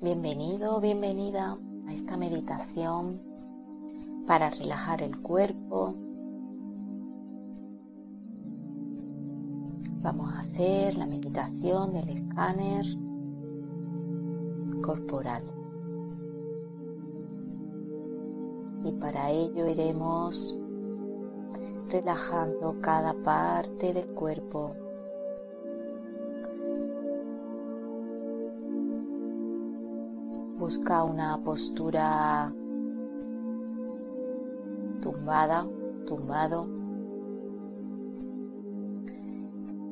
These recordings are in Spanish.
Bienvenido, bienvenida a esta meditación para relajar el cuerpo. Vamos a hacer la meditación del escáner corporal. Y para ello iremos relajando cada parte del cuerpo Busca una postura tumbada, tumbado,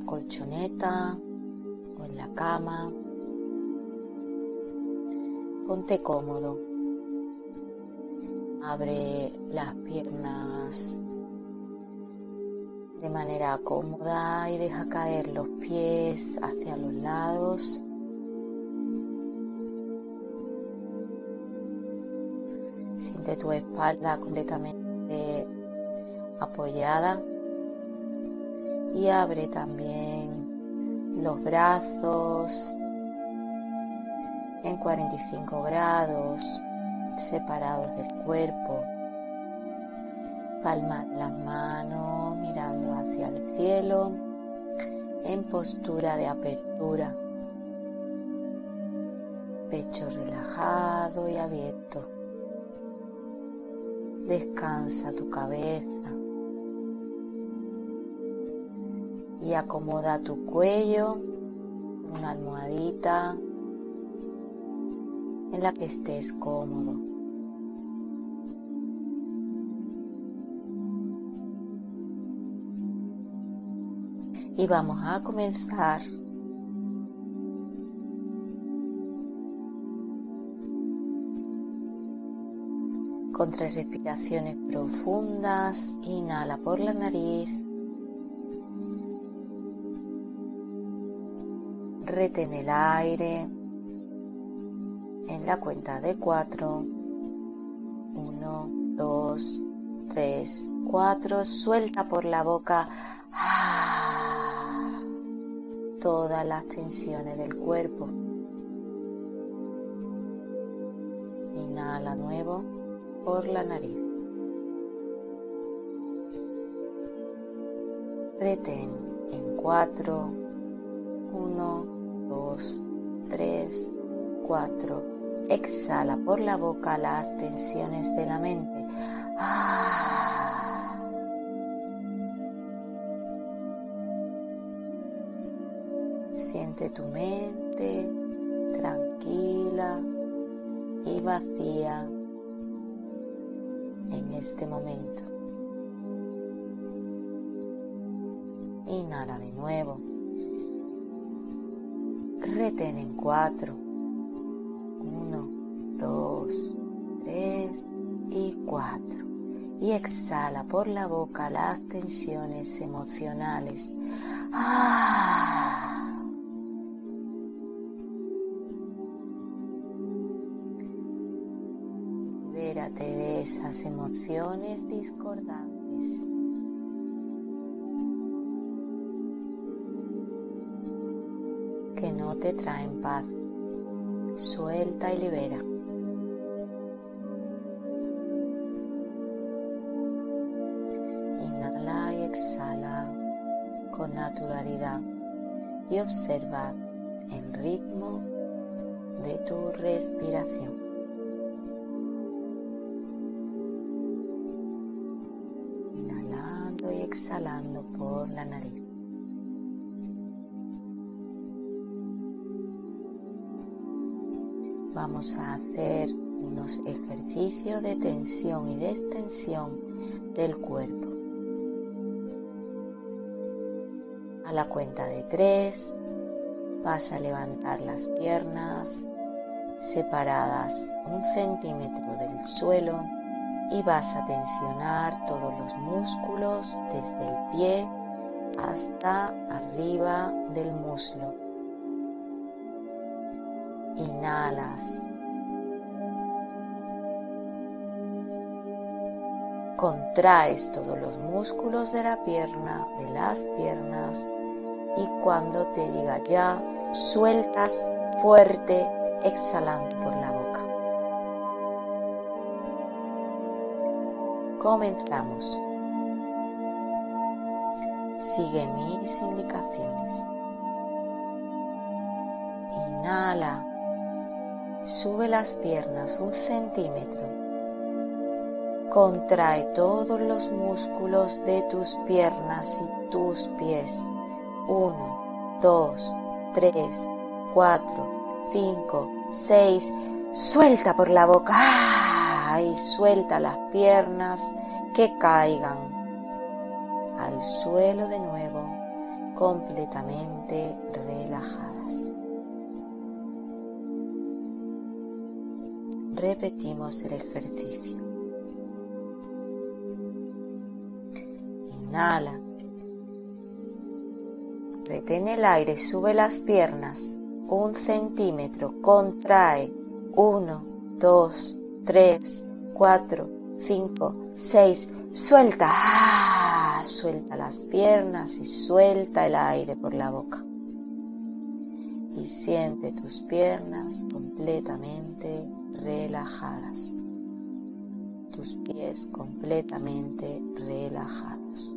colchoneta o en la cama. Ponte cómodo. Abre las piernas de manera cómoda y deja caer los pies hacia los lados. Espalda completamente apoyada y abre también los brazos en 45 grados separados del cuerpo. Palma de las manos mirando hacia el cielo en postura de apertura. Pecho relajado y abierto. Descansa tu cabeza y acomoda tu cuello, una almohadita en la que estés cómodo. Y vamos a comenzar con tres respiraciones profundas. Inhala por la nariz. Retén el aire en la cuenta de cuatro. Uno, dos, tres, cuatro. Suelta por la boca todas las tensiones del cuerpo. Inhala nuevo por la nariz. Retén en 4, 1, 2, 3, 4. Exhala por la boca las tensiones de la mente. Ah. Siente tu mente tranquila y vacía en este momento. Inhala de nuevo. Retén en cuatro. Uno, dos, tres y cuatro. Y exhala por la boca las tensiones emocionales. ¡Ah! Esas emociones discordantes. que no te traen paz. Suelta y libera. Inhala y exhala con naturalidad y observa el ritmo de tu respiración. Exhalando por la nariz. Vamos a hacer unos ejercicios de tensión y de extensión del cuerpo. A la cuenta de tres vas a levantar las piernas separadas un centímetro del suelo y vas a tensionar todos los músculos desde el pie hasta arriba del muslo. Inhalas. Contraes todos los músculos de la pierna, de las piernas y cuando te diga ya, sueltas fuerte exhalando por Comenzamos. Sigue mis indicaciones. Inhala. Sube las piernas un centímetro. Contrae todos los músculos de tus piernas y tus pies. Uno, dos, tres, cuatro, cinco, seis. Suelta por la boca. Y suelta las piernas que caigan al suelo de nuevo, completamente relajadas. Repetimos el ejercicio. Inhala. Retén el aire, sube las piernas un centímetro, contrae uno, dos, tres, cuatro, cinco, seis, suelta, ¡Ah! suelta las piernas y suelta el aire por la boca. Y siente tus piernas completamente relajadas, tus pies completamente relajados.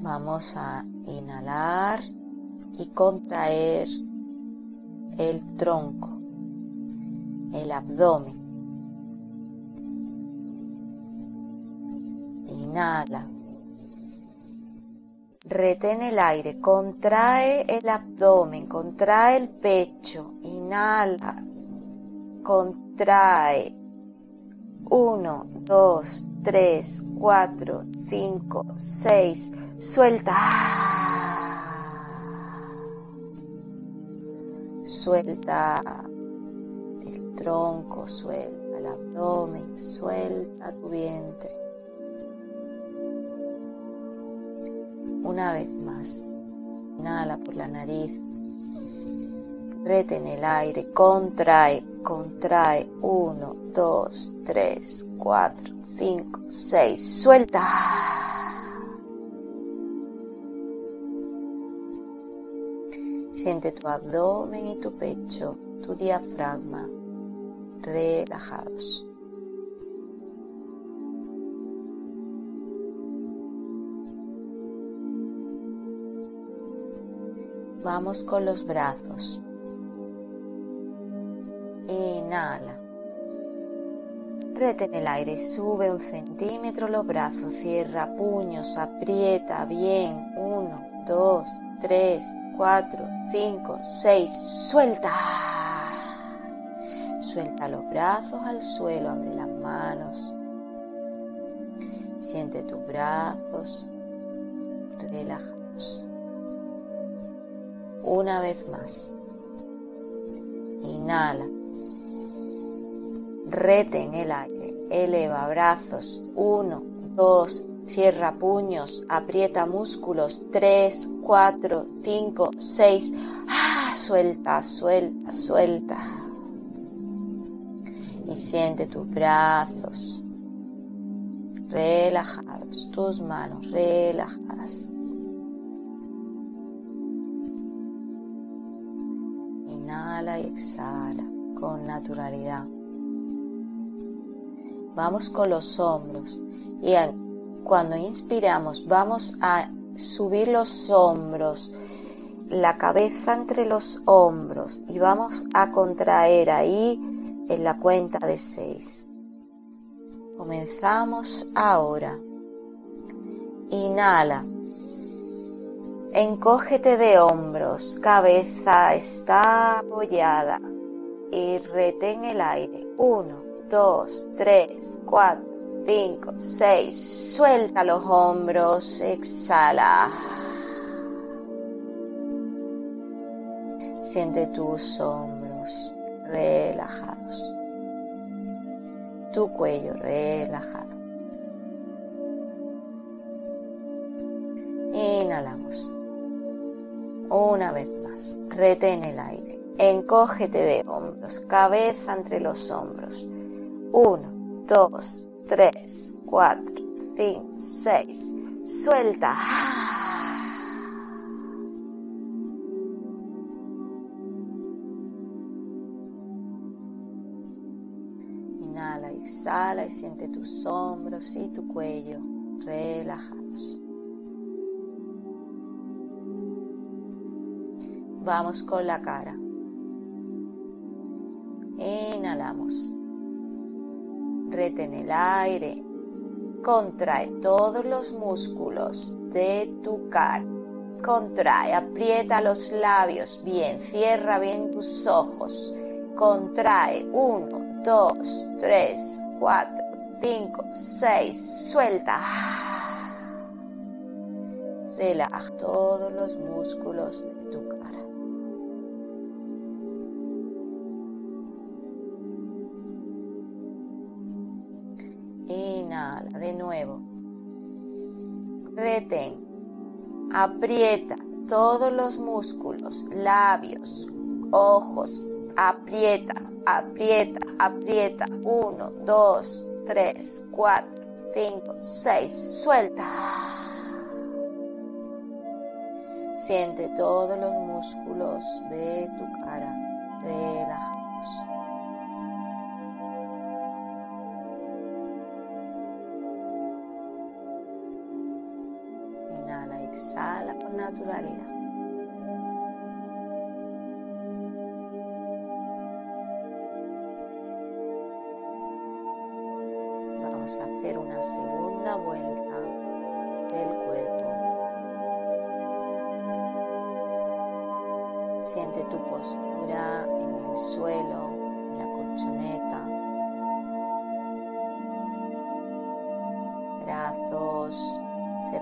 Vamos a inhalar y contraer el tronco, el abdomen. Inhala. Retén el aire, contrae el abdomen, contrae el pecho, inhala, contrae. Uno, dos, tres, cuatro, cinco, seis, suelta. Suelta el tronco, suelta el abdomen, suelta tu vientre. Una vez más, inhala por la nariz, retén el aire, contrae, contrae, uno, dos, tres, cuatro, cinco, seis, suelta. Siente tu abdomen y tu pecho, tu diafragma relajados. Vamos con los brazos. Inhala. Retén el aire, sube un centímetro los brazos, cierra puños, aprieta bien. Uno, dos, tres, cuatro, cinco, seis. Suelta. Suelta los brazos al suelo, abre las manos. Siente tus brazos relajados una vez más. Inhala. Retén el aire. Eleva brazos. Uno, dos, cierra puños, aprieta músculos. Tres, cuatro, cinco, seis. ¡Ah! Suelta, suelta, suelta. Y siente tus brazos relajados, tus manos relajadas. y exhala con naturalidad. Vamos con los hombros y cuando inspiramos vamos a subir los hombros, la cabeza entre los hombros y vamos a contraer ahí en la cuenta de seis. Comenzamos ahora. Inhala. Encógete de hombros, cabeza está apoyada y retén el aire. Uno, dos, tres, cuatro, cinco, seis. Suelta los hombros, exhala. Siente tus hombros relajados, tu cuello relajado. Inhalamos. Una vez más, retén el aire. Encógete de hombros, cabeza entre los hombros. Uno, dos, 3, 4, 5, 6. Suelta. Inhala, exhala y siente tus hombros y tu cuello relajados. Vamos con la cara. Inhalamos. Retén el aire. Contrae todos los músculos de tu cara. Contrae, aprieta los labios bien, cierra bien tus ojos. Contrae. Uno, dos, tres, cuatro, cinco, seis. Suelta. Relaja todos los músculos de tu cara. De nuevo. Retén. Aprieta todos los músculos, labios, ojos. Aprieta, aprieta, aprieta. Uno, dos, tres, cuatro, cinco, seis. Suelta. Siente todos los músculos de tu cara relajados. Naturalidad.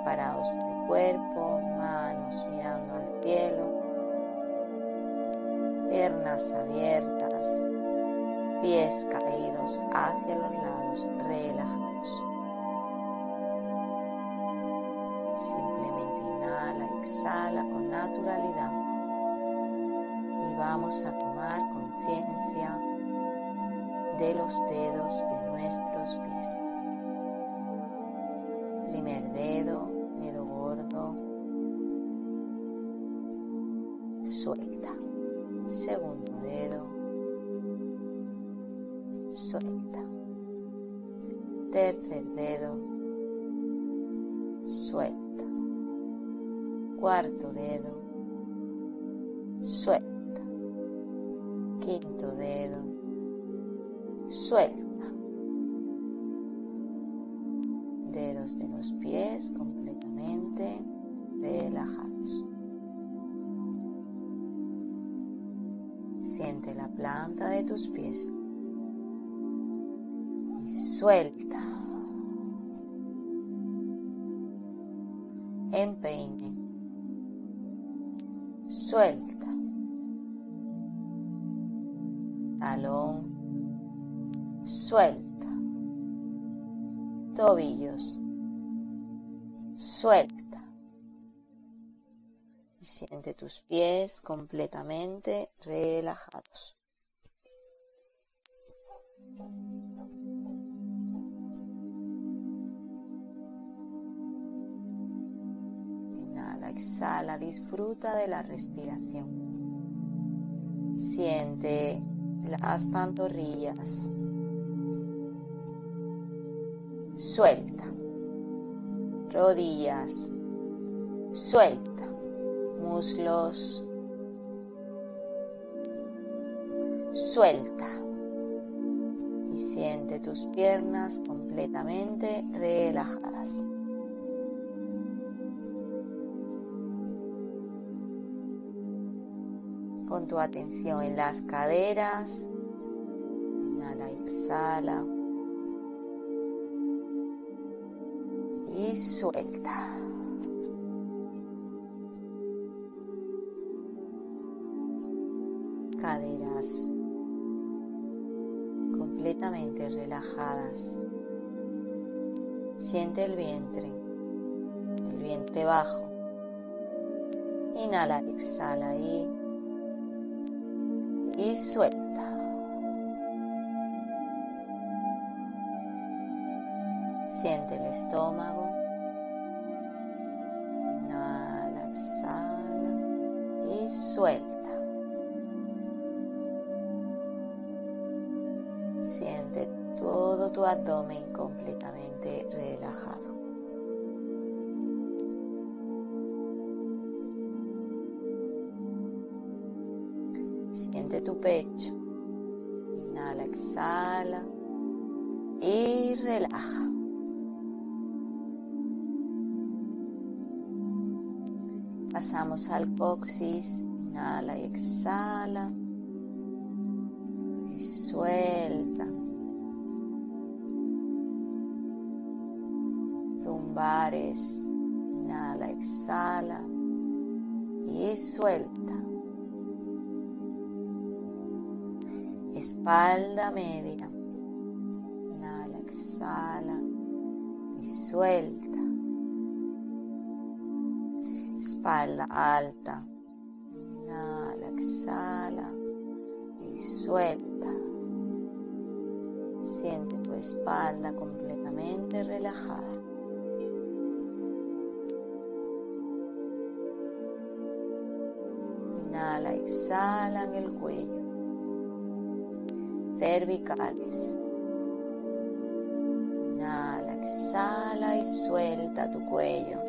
Separados del cuerpo, manos mirando al cielo, piernas abiertas, pies caídos hacia los lados, relajados. Simplemente inhala, exhala con naturalidad y vamos a tomar conciencia de los dedos de nuestros pies. Suelta. Segundo dedo, suelta. Tercer dedo, suelta. Cuarto dedo, suelta. Quinto dedo, suelta. Dedos de los pies completamente relajados. Siente la planta de tus pies y suelta. Empeine. Suelta. Talón. Suelta. Tobillos. Suelta. Siente tus pies completamente relajados. Inhala, exhala, disfruta de la respiración. Siente las pantorrillas. Suelta. Rodillas. Suelta. Muslos. Suelta. Y siente tus piernas completamente relajadas. Pon tu atención en las caderas. Inhala, exhala. Y suelta. Caderas completamente relajadas. Siente el vientre, el vientre bajo. Inhala, exhala ahí y suelta. Siente el estómago. Inhala, exhala y suelta. Tu abdomen completamente relajado. Siente tu pecho. Inhala, exhala y relaja. Pasamos al coxis, inhala y exhala. Y suelta. Lumbares, inhala, exhala. Y suelta. Espalda media. Inhala, exhala. Y suelta espalda alta. Inhala, exhala y suelta. Siente tu espalda completamente relajada. Inhala, exhala en el cuello. Cervicales. Inhala, exhala y suelta tu cuello.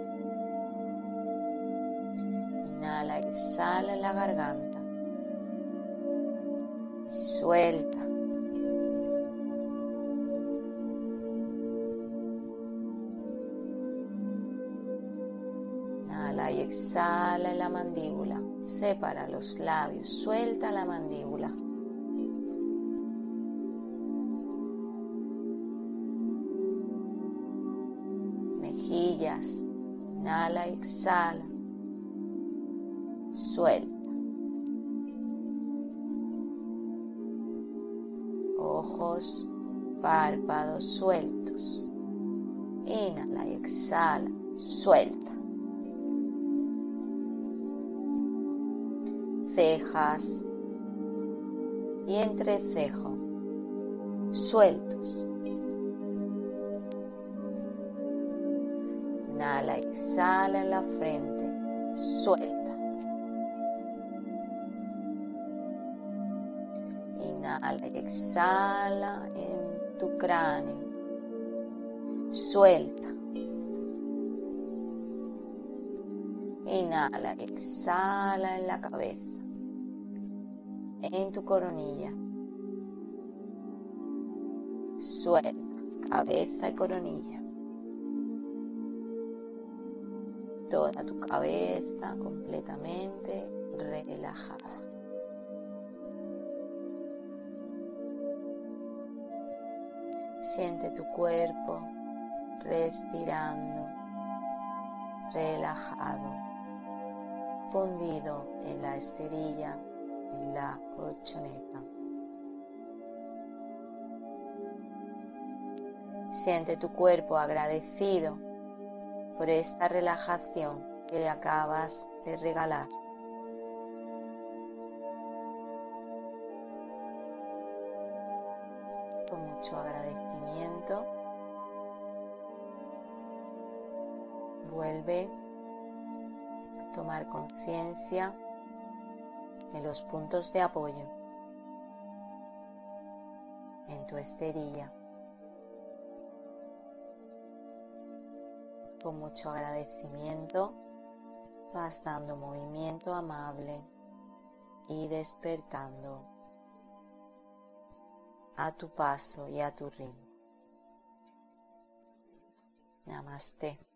Inhala, exhala en la garganta. suelta. Inhala y exhala en la mandíbula. Separa los labios. Suelta la mandíbula. Mejillas. Inhala y exhala suelta. Ojos, párpados sueltos. Inhala y exhala, suelta. Cejas y entrecejo, sueltos. Inhala exhala en la frente, suelta. Inhala y exhala en tu cráneo. Suelta. Inhala exhala en la cabeza. En tu coronilla. Suelta. Cabeza y coronilla. Toda tu cabeza completamente relajada. Siente tu cuerpo respirando, relajado, fundido en la esterilla, en la colchoneta. Siente tu cuerpo agradecido por esta relajación que le acabas de regalar. Con mucho agradecimiento Vuelve a tomar conciencia de los puntos de apoyo en tu esterilla. Con mucho agradecimiento vas dando movimiento amable y despertando a tu paso y a tu ritmo. Namaste.